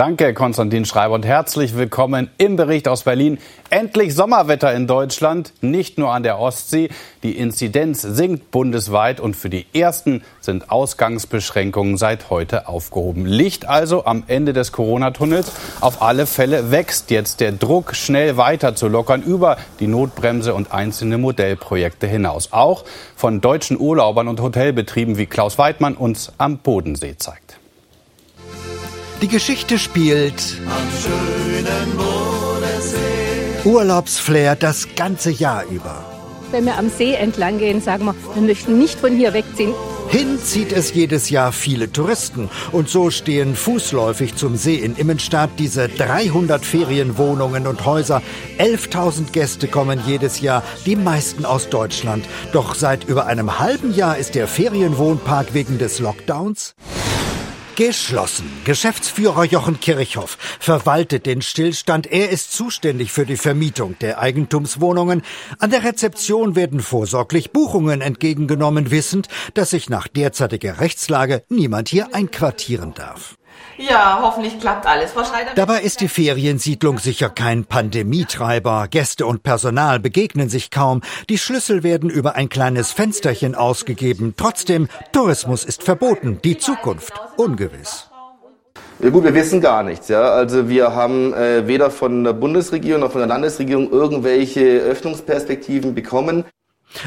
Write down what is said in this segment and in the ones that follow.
Danke, Konstantin Schreiber, und herzlich willkommen im Bericht aus Berlin. Endlich Sommerwetter in Deutschland, nicht nur an der Ostsee. Die Inzidenz sinkt bundesweit und für die ersten sind Ausgangsbeschränkungen seit heute aufgehoben. Licht also am Ende des Corona-Tunnels. Auf alle Fälle wächst jetzt der Druck, schnell weiter zu lockern über die Notbremse und einzelne Modellprojekte hinaus. Auch von deutschen Urlaubern und Hotelbetrieben, wie Klaus Weidmann uns am Bodensee zeigt. Die Geschichte spielt am. Urlaubsflair das ganze Jahr über. Wenn wir am See entlang gehen, sagen wir, wir möchten nicht von hier wegziehen. Hin zieht es jedes Jahr viele Touristen. Und so stehen fußläufig zum See in Immenstadt diese 300 Ferienwohnungen und Häuser. 11.000 Gäste kommen jedes Jahr, die meisten aus Deutschland. Doch seit über einem halben Jahr ist der Ferienwohnpark wegen des Lockdowns Geschlossen. Geschäftsführer Jochen Kirchhoff verwaltet den Stillstand. Er ist zuständig für die Vermietung der Eigentumswohnungen. An der Rezeption werden vorsorglich Buchungen entgegengenommen, wissend, dass sich nach derzeitiger Rechtslage niemand hier einquartieren darf. Ja, hoffentlich klappt alles. Dabei ist die Feriensiedlung sicher kein Pandemietreiber. Gäste und Personal begegnen sich kaum. Die Schlüssel werden über ein kleines Fensterchen ausgegeben. Trotzdem, Tourismus ist verboten. Die Zukunft ungewiss. Ja gut, wir wissen gar nichts. Ja. Also wir haben äh, weder von der Bundesregierung noch von der Landesregierung irgendwelche Öffnungsperspektiven bekommen.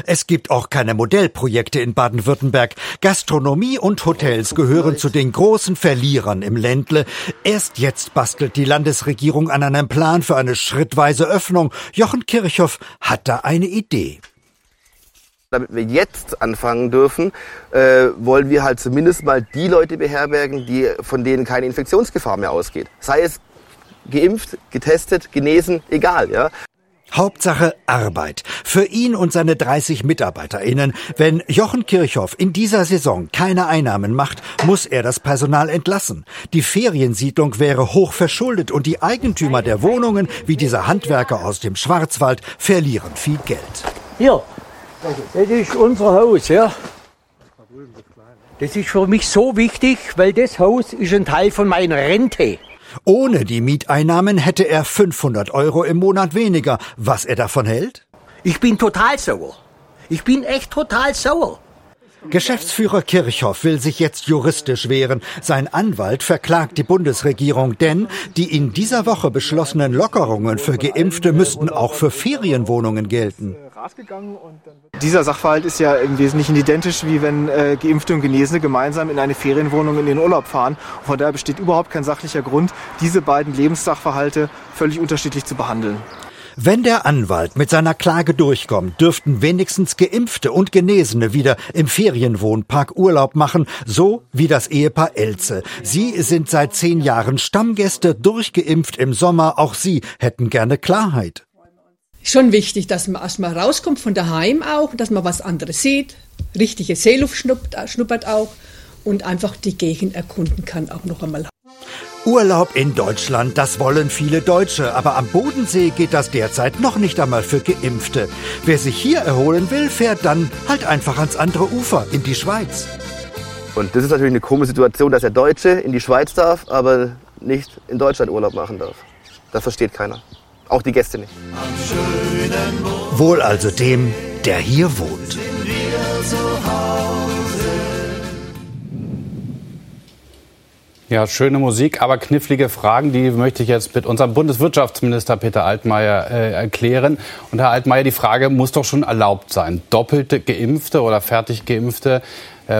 Es gibt auch keine Modellprojekte in Baden-Württemberg. Gastronomie und Hotels gehören zu den großen Verlierern im Ländle. Erst jetzt bastelt die Landesregierung an einem Plan für eine schrittweise Öffnung. Jochen Kirchhoff hat da eine Idee. Damit wir jetzt anfangen dürfen, äh, wollen wir halt zumindest mal die Leute beherbergen, die, von denen keine Infektionsgefahr mehr ausgeht. Sei es geimpft, getestet, genesen, egal, ja. Hauptsache Arbeit. Für ihn und seine 30 MitarbeiterInnen. Wenn Jochen Kirchhoff in dieser Saison keine Einnahmen macht, muss er das Personal entlassen. Die Feriensiedlung wäre hoch verschuldet und die Eigentümer der Wohnungen, wie dieser Handwerker aus dem Schwarzwald, verlieren viel Geld. Hier, das ist unser Haus, ja. Das ist für mich so wichtig, weil das Haus ist ein Teil von meiner Rente. Ohne die Mieteinnahmen hätte er 500 Euro im Monat weniger. Was er davon hält? Ich bin total sauer. Ich bin echt total sauer. Geschäftsführer Kirchhoff will sich jetzt juristisch wehren. Sein Anwalt verklagt die Bundesregierung, denn die in dieser Woche beschlossenen Lockerungen für Geimpfte müssten auch für Ferienwohnungen gelten. Dieser Sachverhalt ist ja im Wesentlichen identisch, wie wenn äh, Geimpfte und Genesene gemeinsam in eine Ferienwohnung in den Urlaub fahren. Von daher besteht überhaupt kein sachlicher Grund, diese beiden Lebenssachverhalte völlig unterschiedlich zu behandeln. Wenn der Anwalt mit seiner Klage durchkommt, dürften wenigstens Geimpfte und Genesene wieder im Ferienwohnpark Urlaub machen, so wie das Ehepaar Elze. Sie sind seit zehn Jahren Stammgäste, durchgeimpft im Sommer. Auch sie hätten gerne Klarheit. Schon wichtig, dass man erstmal rauskommt von daheim auch, dass man was anderes sieht, richtige Seeluft schnuppert auch und einfach die Gegend erkunden kann auch noch einmal. Urlaub in Deutschland, das wollen viele Deutsche, aber am Bodensee geht das derzeit noch nicht einmal für Geimpfte. Wer sich hier erholen will, fährt dann halt einfach ans andere Ufer, in die Schweiz. Und das ist natürlich eine komische Situation, dass der Deutsche in die Schweiz darf, aber nicht in Deutschland Urlaub machen darf. Das versteht keiner. Auch die Gäste nicht. Wohl also dem, der hier wohnt. Ja, schöne Musik, aber knifflige Fragen, die möchte ich jetzt mit unserem Bundeswirtschaftsminister Peter Altmaier äh, erklären. Und Herr Altmaier, die Frage muss doch schon erlaubt sein. Doppelte Geimpfte oder fertig Geimpfte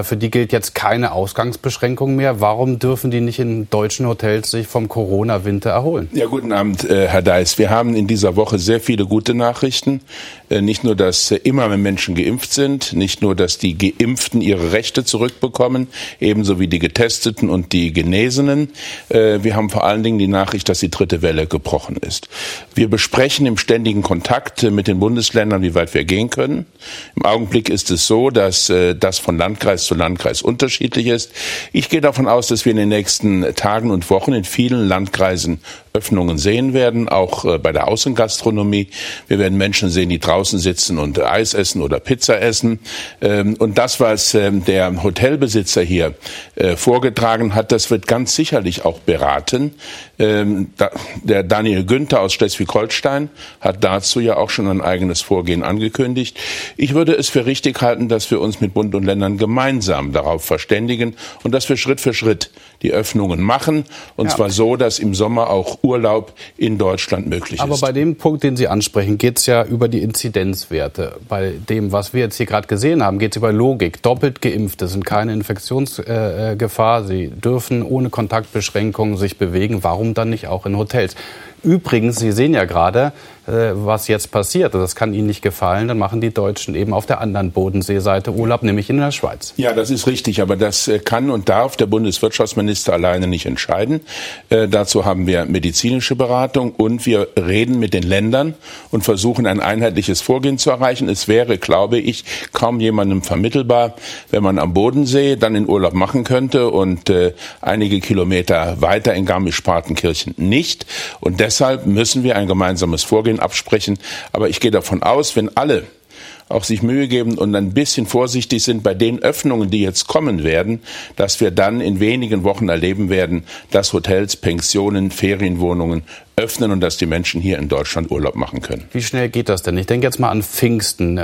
für die gilt jetzt keine Ausgangsbeschränkung mehr. Warum dürfen die nicht in deutschen Hotels sich vom Corona-Winter erholen? Ja, guten Abend, äh, Herr Deis. Wir haben in dieser Woche sehr viele gute Nachrichten. Äh, nicht nur, dass immer mehr Menschen geimpft sind, nicht nur, dass die Geimpften ihre Rechte zurückbekommen, ebenso wie die Getesteten und die Genesenen. Wir haben vor allen Dingen die Nachricht, dass die dritte Welle gebrochen ist. Wir besprechen im ständigen Kontakt mit den Bundesländern, wie weit wir gehen können. Im Augenblick ist es so, dass das von Landkreis Landkreis zu Landkreis unterschiedlich ist. Ich gehe davon aus, dass wir in den nächsten Tagen und Wochen in vielen Landkreisen Öffnungen sehen werden, auch äh, bei der Außengastronomie. Wir werden Menschen sehen, die draußen sitzen und Eis essen oder Pizza essen. Ähm, und das, was ähm, der Hotelbesitzer hier äh, vorgetragen hat, das wird ganz sicherlich auch beraten. Ähm, der Daniel Günther aus Schleswig-Holstein hat dazu ja auch schon ein eigenes Vorgehen angekündigt. Ich würde es für richtig halten, dass wir uns mit Bund und Ländern gemeinsam darauf verständigen und dass wir Schritt für Schritt die Öffnungen machen. Und ja. zwar so, dass im Sommer auch Urlaub in Deutschland möglich Aber ist. Aber bei dem Punkt, den Sie ansprechen, geht es ja über die Inzidenzwerte. Bei dem, was wir jetzt hier gerade gesehen haben, geht es über Logik. Doppelt Geimpfte sind keine Infektionsgefahr. Sie dürfen ohne Kontaktbeschränkungen sich bewegen. Warum dann nicht auch in Hotels? Übrigens, Sie sehen ja gerade, äh, was jetzt passiert. Das kann Ihnen nicht gefallen, dann machen die Deutschen eben auf der anderen Bodenseeseite Urlaub, nämlich in der Schweiz. Ja, das ist richtig, aber das äh, kann und darf der Bundeswirtschaftsminister alleine nicht entscheiden. Äh, dazu haben wir medizinische Beratung und wir reden mit den Ländern und versuchen ein einheitliches Vorgehen zu erreichen. Es wäre, glaube ich, kaum jemandem vermittelbar, wenn man am Bodensee dann in Urlaub machen könnte und äh, einige Kilometer weiter in Garmisch-Partenkirchen nicht. Und deshalb müssen wir ein gemeinsames Vorgehen Regeln absprechen. Aber ich gehe davon aus, wenn alle auch sich Mühe geben und ein bisschen vorsichtig sind bei den Öffnungen, die jetzt kommen werden, dass wir dann in wenigen Wochen erleben werden, dass Hotels, Pensionen, Ferienwohnungen öffnen und dass die Menschen hier in Deutschland Urlaub machen können. Wie schnell geht das denn? Ich denke jetzt mal an Pfingsten. Äh,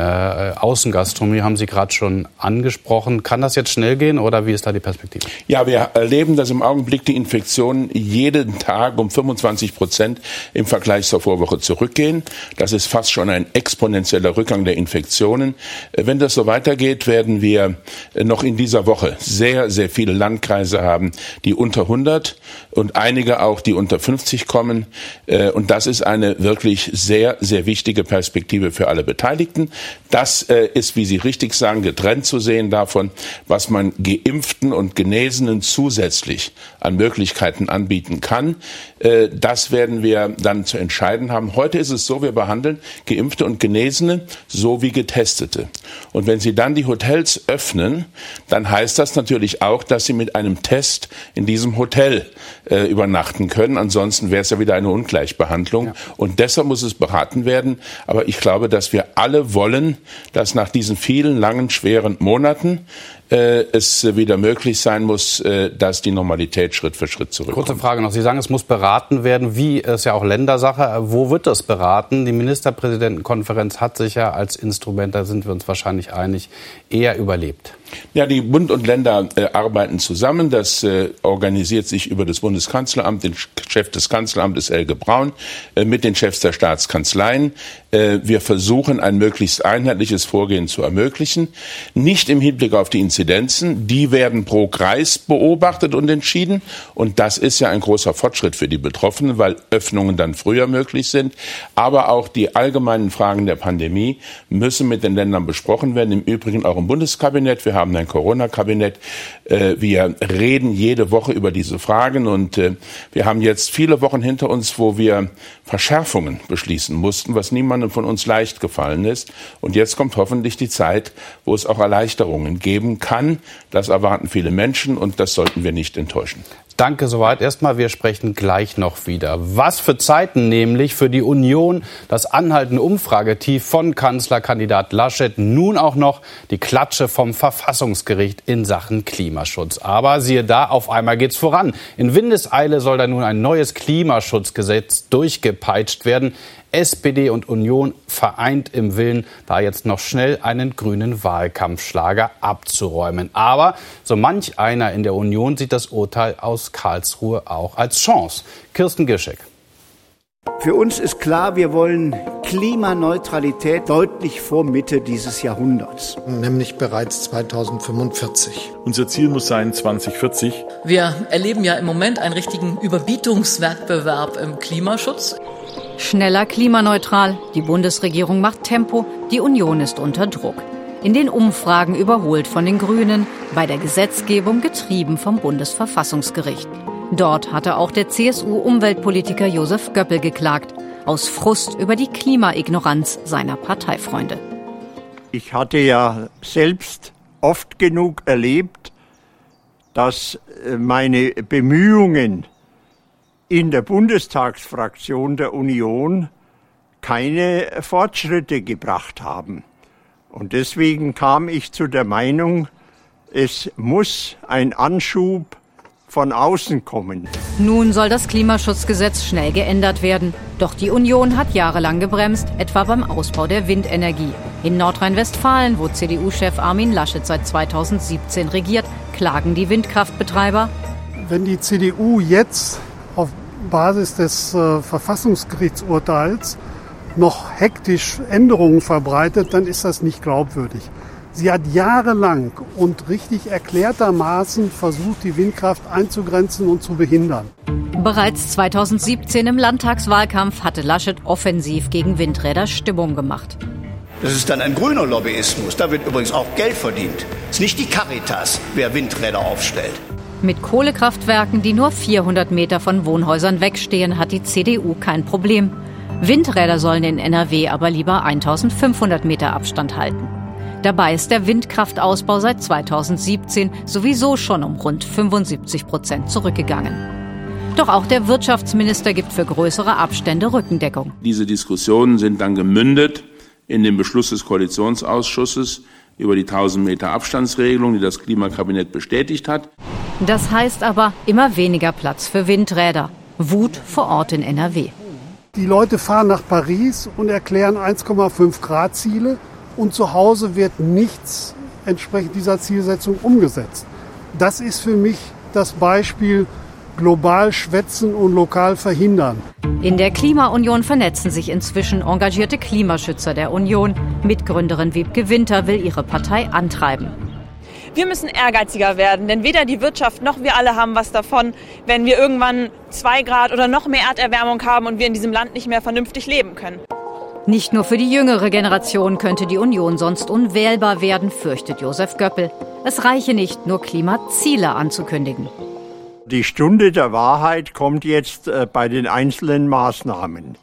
äh Außengastronomie haben Sie gerade schon angesprochen. Kann das jetzt schnell gehen oder wie ist da die Perspektive? Ja, wir erleben, dass im Augenblick die Infektionen jeden Tag um 25 Prozent im Vergleich zur Vorwoche zurückgehen. Das ist fast schon ein exponentieller Rückgang der Infektionen. Äh, wenn das so weitergeht, werden wir äh, noch in dieser Woche sehr, sehr viele Landkreise haben, die unter 100 und einige auch, die unter 50 kommen. Äh, und das ist eine wirklich sehr, sehr wichtige Perspektive für alle Beteiligten. Das äh, ist, wie Sie richtig sagen, getrennt zu sehen davon, was man Geimpften und Genesenen zusätzlich an Möglichkeiten anbieten kann. Äh, das werden wir dann zu entscheiden haben. Heute ist es so, wir behandeln Geimpfte und Genesene so wie Getestete. Und wenn Sie dann die Hotels öffnen, dann heißt das natürlich auch, dass Sie mit einem Test in diesem Hotel äh, übernachten können. Ansonsten wäre es ja wieder eine Ungleichbehandlung. Ja. Und deshalb muss es beraten werden. Aber ich glaube, dass wir alle wollen, dass nach diesen vielen langen, schweren Monaten äh, es wieder möglich sein muss, äh, dass die Normalität Schritt für Schritt zurückkommt. Kurze Frage noch. Sie sagen, es muss beraten werden. Wie ist ja auch Ländersache. Wo wird das beraten? Die Ministerpräsidentenkonferenz hat sich ja als Instrument, da sind wir uns wahrscheinlich einig, eher überlebt. Ja, die Bund und Länder äh, arbeiten zusammen. Das äh, organisiert sich über das Bundeskanzleramt, den Chef des Kanzleramtes Elge Braun, äh, mit den Chefs der Staatskanzleien. Äh, wir versuchen, ein möglichst einheitliches Vorgehen zu ermöglichen. Nicht im Hinblick auf die Inzidenzen. Die werden pro Kreis beobachtet und entschieden. Und das ist ja ein großer Fortschritt für die Betroffenen, weil Öffnungen dann früher möglich sind. Aber auch die allgemeinen Fragen der Pandemie müssen mit den Ländern besprochen werden. Im Übrigen auch im Bundeskabinett. Wir haben ein Corona-Kabinett. Äh, wir reden jede Woche über diese Fragen und äh, wir haben jetzt viele Wochen hinter uns, wo wir Verschärfungen beschließen mussten, was niemandem von uns leicht gefallen ist. Und jetzt kommt hoffentlich die Zeit, wo es auch Erleichterungen geben kann. Das erwarten viele Menschen und das sollten wir nicht enttäuschen. Danke soweit. Erstmal, wir sprechen gleich noch wieder. Was für Zeiten nämlich für die Union, das anhaltende Umfragetief von Kanzlerkandidat Laschet, nun auch noch die Klatsche vom Verfassungsgericht in Sachen Klimaschutz. Aber siehe da, auf einmal geht's voran. In Windeseile soll da nun ein neues Klimaschutzgesetz durchgepeitscht werden. SPD und Union vereint im Willen, da jetzt noch schnell einen grünen Wahlkampfschlager abzuräumen. Aber so manch einer in der Union sieht das Urteil aus Karlsruhe auch als Chance. Kirsten Gischek. Für uns ist klar, wir wollen Klimaneutralität deutlich vor Mitte dieses Jahrhunderts. Nämlich bereits 2045. Unser Ziel muss sein 2040. Wir erleben ja im Moment einen richtigen Überbietungswettbewerb im Klimaschutz. Schneller klimaneutral, die Bundesregierung macht Tempo, die Union ist unter Druck. In den Umfragen überholt von den Grünen, bei der Gesetzgebung getrieben vom Bundesverfassungsgericht. Dort hatte auch der CSU-Umweltpolitiker Josef Göppel geklagt, aus Frust über die Klimaignoranz seiner Parteifreunde. Ich hatte ja selbst oft genug erlebt, dass äh, meine Bemühungen, in der Bundestagsfraktion der Union keine Fortschritte gebracht haben. Und deswegen kam ich zu der Meinung, es muss ein Anschub von außen kommen. Nun soll das Klimaschutzgesetz schnell geändert werden. Doch die Union hat jahrelang gebremst, etwa beim Ausbau der Windenergie. In Nordrhein-Westfalen, wo CDU-Chef Armin Laschet seit 2017 regiert, klagen die Windkraftbetreiber. Wenn die CDU jetzt auf Basis des äh, Verfassungsgerichtsurteils noch hektisch Änderungen verbreitet, dann ist das nicht glaubwürdig. Sie hat jahrelang und richtig erklärtermaßen versucht, die Windkraft einzugrenzen und zu behindern. Bereits 2017 im Landtagswahlkampf hatte Laschet offensiv gegen Windräder Stimmung gemacht. Das ist dann ein grüner Lobbyismus. Da wird übrigens auch Geld verdient. Es ist nicht die Caritas, wer Windräder aufstellt. Mit Kohlekraftwerken, die nur 400 Meter von Wohnhäusern wegstehen, hat die CDU kein Problem. Windräder sollen in NRW aber lieber 1500 Meter Abstand halten. Dabei ist der Windkraftausbau seit 2017 sowieso schon um rund 75 Prozent zurückgegangen. Doch auch der Wirtschaftsminister gibt für größere Abstände Rückendeckung. Diese Diskussionen sind dann gemündet in den Beschluss des Koalitionsausschusses über die 1000 Meter Abstandsregelung, die das Klimakabinett bestätigt hat. Das heißt aber immer weniger Platz für Windräder. Wut vor Ort in NRW. Die Leute fahren nach Paris und erklären 1,5 Grad Ziele und zu Hause wird nichts entsprechend dieser Zielsetzung umgesetzt. Das ist für mich das Beispiel global schwätzen und lokal verhindern. In der Klimaunion vernetzen sich inzwischen engagierte Klimaschützer der Union. Mitgründerin Wiebke Winter will ihre Partei antreiben. Wir müssen ehrgeiziger werden, denn weder die Wirtschaft noch wir alle haben was davon, wenn wir irgendwann zwei Grad oder noch mehr Erderwärmung haben und wir in diesem Land nicht mehr vernünftig leben können. Nicht nur für die jüngere Generation könnte die Union sonst unwählbar werden, fürchtet Josef Göppel. Es reiche nicht, nur Klimaziele anzukündigen. Die Stunde der Wahrheit kommt jetzt äh, bei den einzelnen Maßnahmen.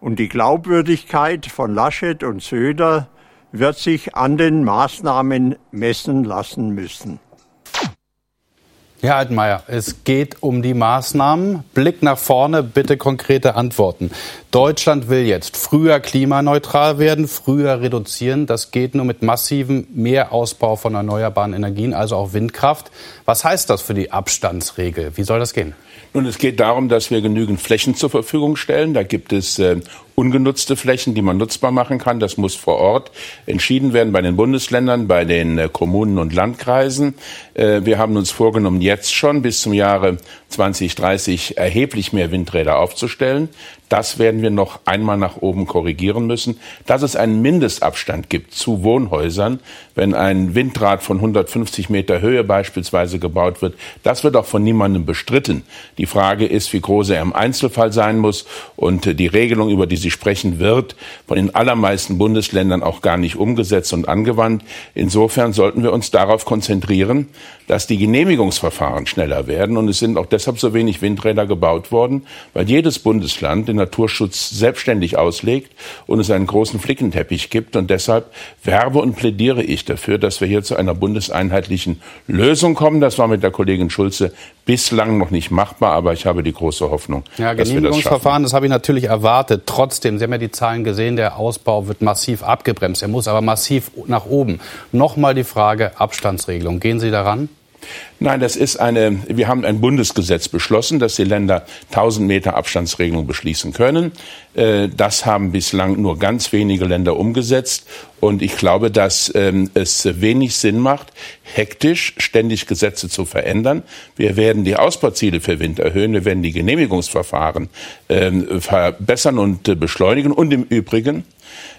Und die Glaubwürdigkeit von Laschet und Söder wird sich an den Maßnahmen messen lassen müssen. Herr Altmaier, es geht um die Maßnahmen. Blick nach vorne, bitte konkrete Antworten. Deutschland will jetzt früher klimaneutral werden, früher reduzieren. Das geht nur mit massivem Mehrausbau von erneuerbaren Energien, also auch Windkraft. Was heißt das für die Abstandsregel? Wie soll das gehen? Nun, es geht darum, dass wir genügend Flächen zur Verfügung stellen. Da gibt es äh, ungenutzte Flächen, die man nutzbar machen kann. Das muss vor Ort entschieden werden bei den Bundesländern, bei den äh, Kommunen und Landkreisen. Äh, wir haben uns vorgenommen, jetzt schon bis zum Jahre 2030 erheblich mehr Windräder aufzustellen. Das werden wir noch einmal nach oben korrigieren müssen. Dass es einen Mindestabstand gibt zu Wohnhäusern, wenn ein Windrad von 150 Meter Höhe beispielsweise gebaut wird, das wird auch von niemandem bestritten. Die Frage ist, wie groß er im Einzelfall sein muss. Und die Regelung, über die Sie sprechen, wird von den allermeisten Bundesländern auch gar nicht umgesetzt und angewandt. Insofern sollten wir uns darauf konzentrieren, dass die Genehmigungsverfahren schneller werden. Und es sind auch deshalb so wenig Windräder gebaut worden, weil jedes Bundesland den Naturschutz selbstständig auslegt und es einen großen Flickenteppich gibt. Und deshalb werbe und plädiere ich dafür, dass wir hier zu einer bundeseinheitlichen Lösung kommen. Das war mit der Kollegin Schulze bislang noch nicht machbar, aber ich habe die große Hoffnung, ja, dass wir das Genehmigungsverfahren, das habe ich natürlich erwartet. Trotzdem, Sie haben ja die Zahlen gesehen, der Ausbau wird massiv abgebremst. Er muss aber massiv nach oben. Nochmal die Frage Abstandsregelung. Gehen Sie daran? Nein, das ist eine, wir haben ein Bundesgesetz beschlossen, dass die Länder 1000 Meter Abstandsregelung beschließen können. Äh, das haben bislang nur ganz wenige Länder umgesetzt. Und ich glaube, dass ähm, es wenig Sinn macht, hektisch ständig Gesetze zu verändern. Wir werden die Ausbauziele für Wind erhöhen. Wir werden die Genehmigungsverfahren ähm, verbessern und äh, beschleunigen. Und im Übrigen,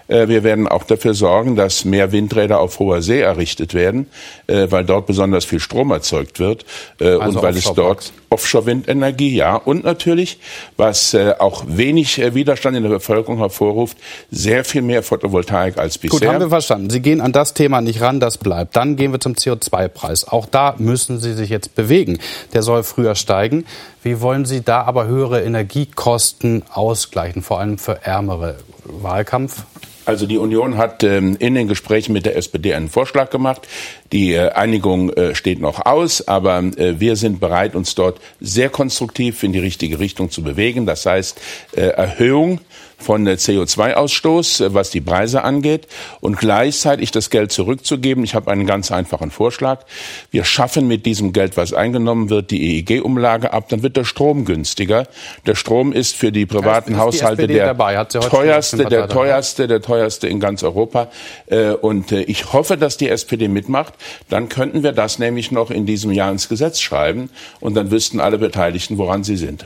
wir werden auch dafür sorgen, dass mehr Windräder auf hoher See errichtet werden, weil dort besonders viel Strom erzeugt wird also und weil es dort Offshore-Windenergie, ja, und natürlich, was auch wenig Widerstand in der Bevölkerung hervorruft, sehr viel mehr Photovoltaik als bisher. Gut, haben wir verstanden. Sie gehen an das Thema nicht ran, das bleibt. Dann gehen wir zum CO2-Preis. Auch da müssen Sie sich jetzt bewegen. Der soll früher steigen. Wie wollen Sie da aber höhere Energiekosten ausgleichen, vor allem für ärmere? Wahlkampf? Also die Union hat ähm, in den Gesprächen mit der SPD einen Vorschlag gemacht. Die äh, Einigung äh, steht noch aus, aber äh, wir sind bereit, uns dort sehr konstruktiv in die richtige Richtung zu bewegen. Das heißt Erhöhung von CO2-Ausstoß, äh, was die Preise angeht, und gleichzeitig das Geld zurückzugeben. Ich habe einen ganz einfachen Vorschlag. Wir schaffen mit diesem Geld, was eingenommen wird, die EEG-Umlage ab. Dann wird der Strom günstiger. Der Strom ist für die privaten die Haushalte der teuerste, der teuerste, der teuerste in ganz Europa. Äh, und äh, ich hoffe, dass die SPD mitmacht. Dann könnten wir das nämlich noch in diesem Jahr ins Gesetz schreiben und dann wüssten alle Beteiligten, woran sie sind.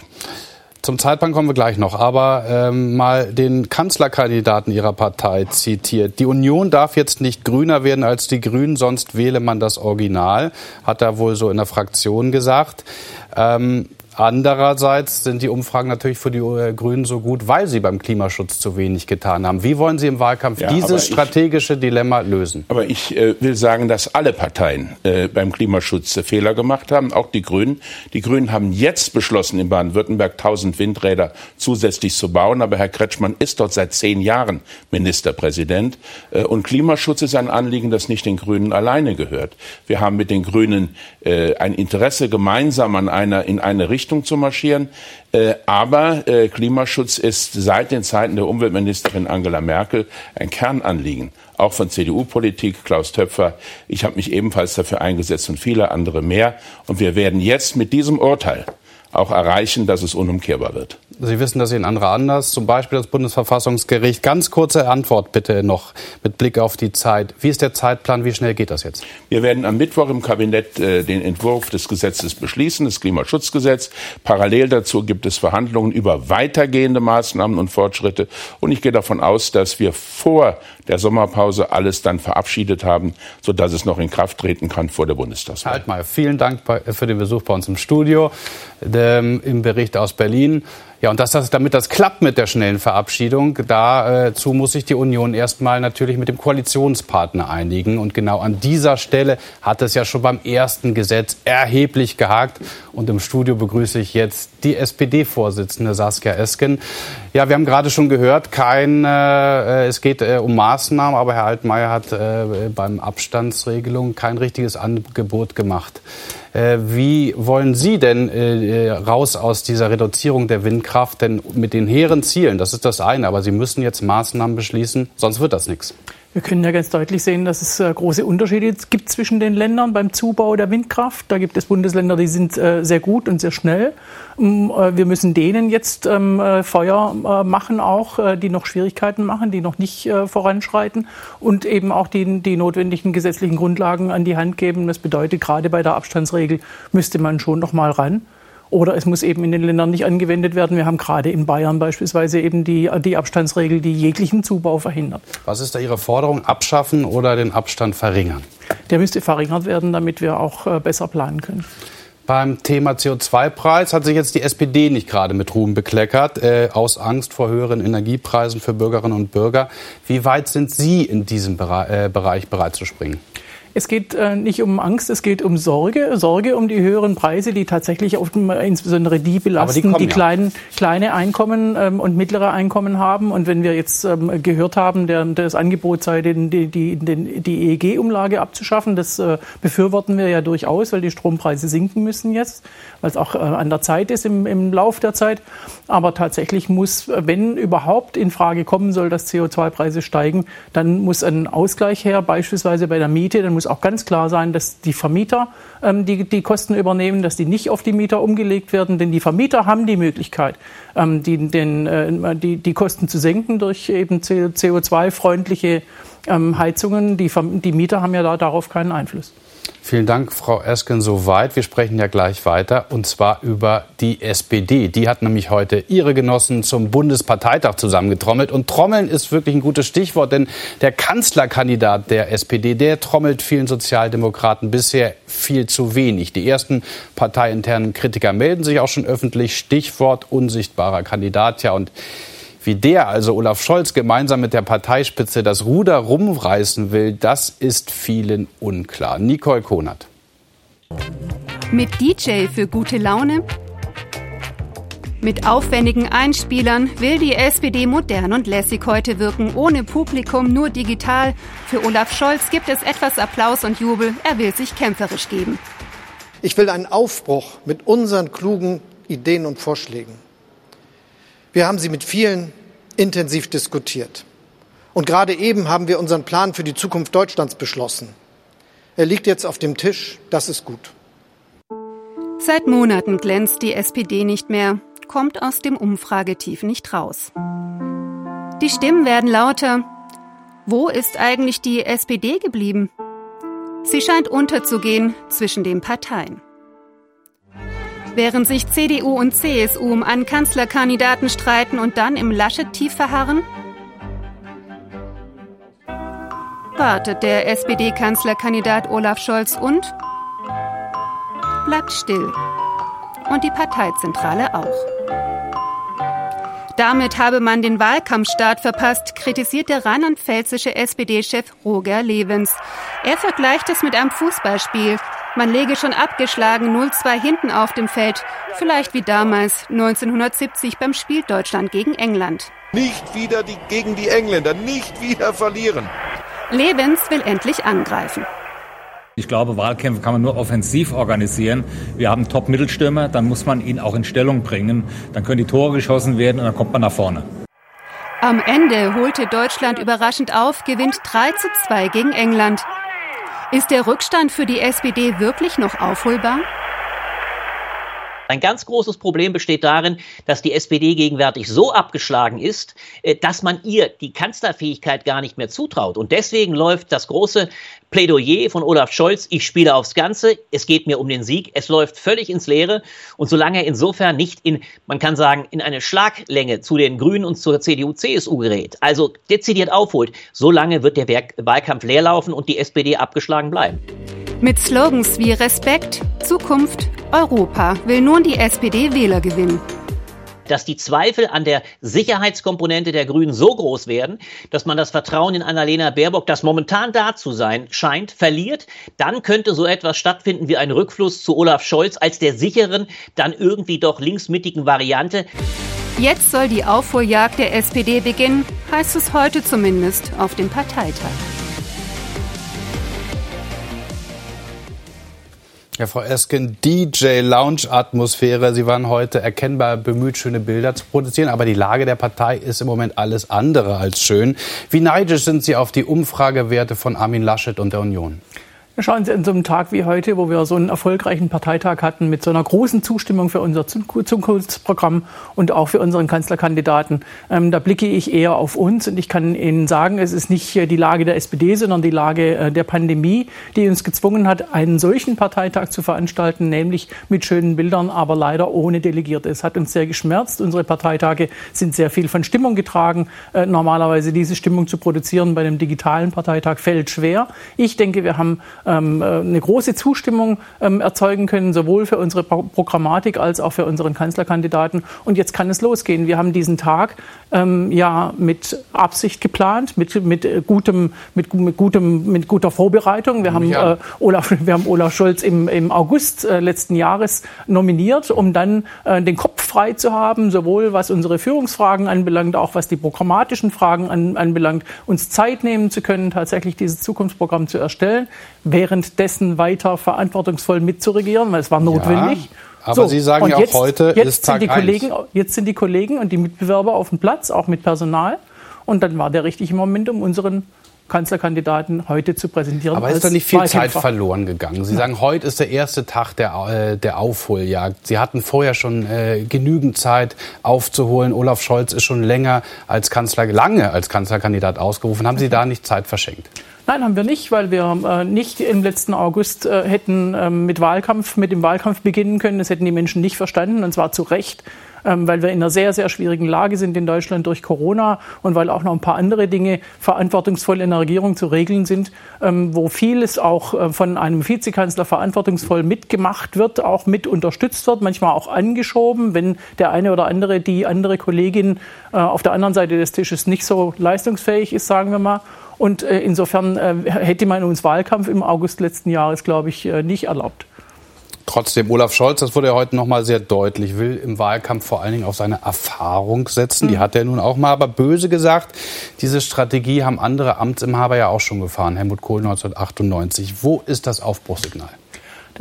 Zum Zeitplan kommen wir gleich noch, aber ähm, mal den Kanzlerkandidaten Ihrer Partei zitiert. Die Union darf jetzt nicht grüner werden als die Grünen, sonst wähle man das Original, hat er wohl so in der Fraktion gesagt. Ähm, Andererseits sind die Umfragen natürlich für die äh, Grünen so gut, weil sie beim Klimaschutz zu wenig getan haben. Wie wollen Sie im Wahlkampf ja, dieses strategische Dilemma lösen? Aber ich äh, will sagen, dass alle Parteien äh, beim Klimaschutz äh, Fehler gemacht haben, auch die Grünen. Die Grünen haben jetzt beschlossen, in Baden-Württemberg 1000 Windräder zusätzlich zu bauen. Aber Herr Kretschmann ist dort seit zehn Jahren Ministerpräsident. Äh, und Klimaschutz ist ein Anliegen, das nicht den Grünen alleine gehört. Wir haben mit den Grünen äh, ein Interesse gemeinsam an einer, in eine Richtung Richtung zu marschieren. Äh, aber äh, Klimaschutz ist seit den Zeiten der Umweltministerin Angela Merkel ein Kernanliegen, auch von CDU-Politik, Klaus Töpfer. Ich habe mich ebenfalls dafür eingesetzt und viele andere mehr. Und wir werden jetzt mit diesem Urteil auch erreichen, dass es unumkehrbar wird. Sie wissen das sehen andere anders, zum Beispiel das Bundesverfassungsgericht. Ganz kurze Antwort bitte noch mit Blick auf die Zeit. Wie ist der Zeitplan? Wie schnell geht das jetzt? Wir werden am Mittwoch im Kabinett äh, den Entwurf des Gesetzes beschließen, das Klimaschutzgesetz. Parallel dazu gibt es Verhandlungen über weitergehende Maßnahmen und Fortschritte. Und ich gehe davon aus, dass wir vor der Sommerpause alles dann verabschiedet haben, sodass es noch in Kraft treten kann vor der Bundestagswahl. Halt mal, vielen Dank für den Besuch bei uns im Studio, dem, im Bericht aus Berlin. Ja, und dass das, damit das klappt mit der schnellen Verabschiedung, dazu muss sich die Union erstmal natürlich mit dem Koalitionspartner einigen. Und genau an dieser Stelle hat es ja schon beim ersten Gesetz erheblich gehakt. Und im Studio begrüße ich jetzt die SPD-Vorsitzende Saskia Esken. Ja, wir haben gerade schon gehört, kein, äh, es geht äh, um Maßnahmen, aber Herr Altmaier hat äh, beim Abstandsregelung kein richtiges Angebot gemacht. Äh, wie wollen Sie denn äh, raus aus dieser Reduzierung der Windkraft? Denn mit den hehren Zielen, das ist das eine, aber Sie müssen jetzt Maßnahmen beschließen, sonst wird das nichts. Wir können ja ganz deutlich sehen, dass es äh, große Unterschiede gibt zwischen den Ländern beim Zubau der Windkraft. Da gibt es Bundesländer, die sind äh, sehr gut und sehr schnell. Ähm, äh, wir müssen denen jetzt ähm, Feuer machen, auch die noch Schwierigkeiten machen, die noch nicht voranschreiten und eben auch die, die notwendigen gesetzlichen Grundlagen an die Hand geben. Das bedeutet, gerade bei der Abstandsregel müsste man schon noch mal ran. Oder es muss eben in den Ländern nicht angewendet werden. Wir haben gerade in Bayern beispielsweise eben die, die Abstandsregel, die jeglichen Zubau verhindert. Was ist da Ihre Forderung? Abschaffen oder den Abstand verringern? Der müsste verringert werden, damit wir auch äh, besser planen können. Beim Thema CO2-Preis hat sich jetzt die SPD nicht gerade mit Ruhm bekleckert, äh, aus Angst vor höheren Energiepreisen für Bürgerinnen und Bürger. Wie weit sind Sie in diesem Bereich, äh, Bereich bereit zu springen? Es geht äh, nicht um Angst, es geht um Sorge. Sorge um die höheren Preise, die tatsächlich auf, insbesondere die belasten, die, die kleinen, ja. kleine Einkommen ähm, und mittlere Einkommen haben. Und wenn wir jetzt ähm, gehört haben, der, das Angebot sei, den, die, die, die EEG-Umlage abzuschaffen, das äh, befürworten wir ja durchaus, weil die Strompreise sinken müssen jetzt, weil es auch äh, an der Zeit ist im, im Lauf der Zeit. Aber tatsächlich muss, wenn überhaupt in Frage kommen soll, dass CO2-Preise steigen, dann muss ein Ausgleich her, beispielsweise bei der Miete, dann muss muss auch ganz klar sein, dass die Vermieter ähm, die, die Kosten übernehmen, dass die nicht auf die Mieter umgelegt werden, denn die Vermieter haben die Möglichkeit, ähm, die, den, äh, die, die Kosten zu senken durch eben CO2-freundliche ähm, Heizungen. Die, die Mieter haben ja da, darauf keinen Einfluss. Vielen Dank, Frau Esken, soweit. Wir sprechen ja gleich weiter und zwar über die SPD. Die hat nämlich heute ihre Genossen zum Bundesparteitag zusammengetrommelt. Und Trommeln ist wirklich ein gutes Stichwort, denn der Kanzlerkandidat der SPD, der trommelt vielen Sozialdemokraten bisher viel zu wenig. Die ersten parteiinternen Kritiker melden sich auch schon öffentlich. Stichwort unsichtbarer Kandidat. Ja, und wie der, also Olaf Scholz, gemeinsam mit der Parteispitze das Ruder rumreißen will, das ist vielen unklar. Nicole Konert. Mit DJ für gute Laune Mit aufwendigen Einspielern will die SPD modern und lässig heute wirken, ohne Publikum, nur digital. Für Olaf Scholz gibt es etwas Applaus und Jubel. Er will sich kämpferisch geben. Ich will einen Aufbruch mit unseren klugen Ideen und Vorschlägen. Wir haben sie mit vielen intensiv diskutiert. Und gerade eben haben wir unseren Plan für die Zukunft Deutschlands beschlossen. Er liegt jetzt auf dem Tisch. Das ist gut. Seit Monaten glänzt die SPD nicht mehr kommt aus dem Umfragetief nicht raus. Die Stimmen werden lauter. Wo ist eigentlich die SPD geblieben? Sie scheint unterzugehen zwischen den Parteien. Während sich CDU und CSU um einen Kanzlerkandidaten streiten und dann im Laschet-Tief verharren? Wartet der SPD-Kanzlerkandidat Olaf Scholz und bleibt still. Und die Parteizentrale auch. Damit habe man den Wahlkampfstart verpasst, kritisiert der rheinland-pfälzische SPD-Chef Roger Levens. Er vergleicht es mit einem Fußballspiel. Man lege schon abgeschlagen 0-2 hinten auf dem Feld. Vielleicht wie damals 1970 beim Spiel Deutschland gegen England. Nicht wieder die, gegen die Engländer, nicht wieder verlieren. Levens will endlich angreifen. Ich glaube, Wahlkämpfe kann man nur offensiv organisieren. Wir haben Top-Mittelstürmer, dann muss man ihn auch in Stellung bringen. Dann können die Tore geschossen werden und dann kommt man nach vorne. Am Ende holte Deutschland überraschend auf, gewinnt 3 zu 2 gegen England. Ist der Rückstand für die SPD wirklich noch aufholbar? Ein ganz großes Problem besteht darin, dass die SPD gegenwärtig so abgeschlagen ist, äh, dass man ihr die Kanzlerfähigkeit gar nicht mehr zutraut. Und deswegen läuft das große Plädoyer von Olaf Scholz, ich spiele aufs Ganze, es geht mir um den Sieg, es läuft völlig ins Leere. Und solange er insofern nicht in, man kann sagen, in eine Schlaglänge zu den Grünen und zur CDU, CSU gerät, also dezidiert aufholt, solange wird der Wahlkampf leerlaufen und die SPD abgeschlagen bleiben. Mit Slogans wie Respekt, Zukunft, Europa will nun die SPD Wähler gewinnen dass die Zweifel an der Sicherheitskomponente der Grünen so groß werden, dass man das Vertrauen in Annalena Baerbock, das momentan da zu sein scheint, verliert, dann könnte so etwas stattfinden wie ein Rückfluss zu Olaf Scholz als der sicheren, dann irgendwie doch linksmittigen Variante. Jetzt soll die Aufholjagd der SPD beginnen, heißt es heute zumindest auf dem Parteitag. Ja, Frau Esken, DJ-Lounge-Atmosphäre. Sie waren heute erkennbar bemüht, schöne Bilder zu produzieren, aber die Lage der Partei ist im Moment alles andere als schön. Wie neidisch sind Sie auf die Umfragewerte von Armin Laschet und der Union? Schauen Sie, an so einem Tag wie heute, wo wir so einen erfolgreichen Parteitag hatten mit so einer großen Zustimmung für unser Zukunftsprogramm und auch für unseren Kanzlerkandidaten, ähm, da blicke ich eher auf uns und ich kann Ihnen sagen, es ist nicht die Lage der SPD, sondern die Lage äh, der Pandemie, die uns gezwungen hat, einen solchen Parteitag zu veranstalten, nämlich mit schönen Bildern, aber leider ohne Delegierte. Es hat uns sehr geschmerzt. Unsere Parteitage sind sehr viel von Stimmung getragen. Äh, normalerweise diese Stimmung zu produzieren bei einem digitalen Parteitag fällt schwer. Ich denke, wir haben äh, eine große Zustimmung ähm, erzeugen können, sowohl für unsere Programmatik als auch für unseren Kanzlerkandidaten. Und jetzt kann es losgehen. Wir haben diesen Tag ähm, ja mit Absicht geplant, mit, mit, äh, gutem, mit, mit, gutem, mit guter Vorbereitung. Wir haben, ja. äh, Olaf, wir haben Olaf Scholz im, im August äh, letzten Jahres nominiert, um dann äh, den Kopf frei zu haben, sowohl was unsere Führungsfragen anbelangt, auch was die programmatischen Fragen an, anbelangt, uns Zeit nehmen zu können, tatsächlich dieses Zukunftsprogramm zu erstellen währenddessen weiter verantwortungsvoll mitzuregieren, weil es war notwendig. Ja, aber so, Sie sagen ja auch jetzt, heute jetzt ist Tag sind die Kollegen, Jetzt sind die Kollegen und die Mitbewerber auf dem Platz, auch mit Personal. Und dann war der richtige Moment, um unseren Kanzlerkandidaten heute zu präsentieren. Aber ist da nicht viel Zeit verloren gegangen? Sie sagen, heute ist der erste Tag der, äh, der Aufholjagd. Sie hatten vorher schon äh, genügend Zeit aufzuholen. Olaf Scholz ist schon länger als Kanzler, lange als Kanzlerkandidat ausgerufen. Haben Sie da nicht Zeit verschenkt? Nein, haben wir nicht, weil wir äh, nicht im letzten August äh, hätten ähm, mit Wahlkampf, mit dem Wahlkampf beginnen können. Das hätten die Menschen nicht verstanden, und zwar zu Recht, weil wir in einer sehr, sehr schwierigen Lage sind in Deutschland durch Corona und weil auch noch ein paar andere Dinge verantwortungsvoll in der Regierung zu regeln sind, ähm, wo vieles auch äh, von einem Vizekanzler verantwortungsvoll mitgemacht wird, auch mit unterstützt wird, manchmal auch angeschoben, wenn der eine oder andere, die andere Kollegin äh, auf der anderen Seite des Tisches nicht so leistungsfähig ist, sagen wir mal. Und äh, insofern hätte man uns Wahlkampf im August letzten Jahres, glaube ich, nicht erlaubt. Trotzdem, Olaf Scholz, das wurde ja heute noch mal sehr deutlich, will im Wahlkampf vor allen Dingen auf seine Erfahrung setzen. Die mhm. hat er nun auch mal. Aber böse gesagt, diese Strategie haben andere Amtsinhaber ja auch schon gefahren. Helmut Kohl 1998. Wo ist das Aufbruchssignal?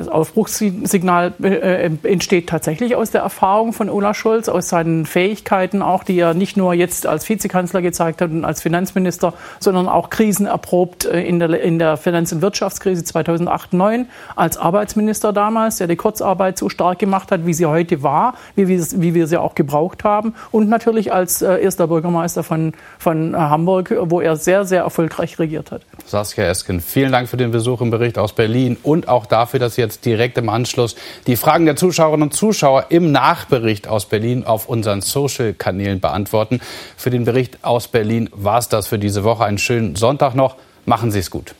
Das Aufbruchssignal äh, entsteht tatsächlich aus der Erfahrung von Olaf Scholz, aus seinen Fähigkeiten auch, die er nicht nur jetzt als Vizekanzler gezeigt hat und als Finanzminister, sondern auch krisenerprobt äh, in der, in der Finanz- und Wirtschaftskrise 2008-2009 als Arbeitsminister damals, der die Kurzarbeit so stark gemacht hat, wie sie heute war, wie wir, wie wir sie auch gebraucht haben und natürlich als äh, erster Bürgermeister von, von Hamburg, wo er sehr, sehr erfolgreich regiert hat. Saskia Esken, vielen Dank für den Besuch im Bericht aus Berlin und auch dafür, dass Sie jetzt direkt im Anschluss die Fragen der Zuschauerinnen und Zuschauer im Nachbericht aus Berlin auf unseren Social-Kanälen beantworten. Für den Bericht aus Berlin war es das für diese Woche. Einen schönen Sonntag noch. Machen Sie es gut.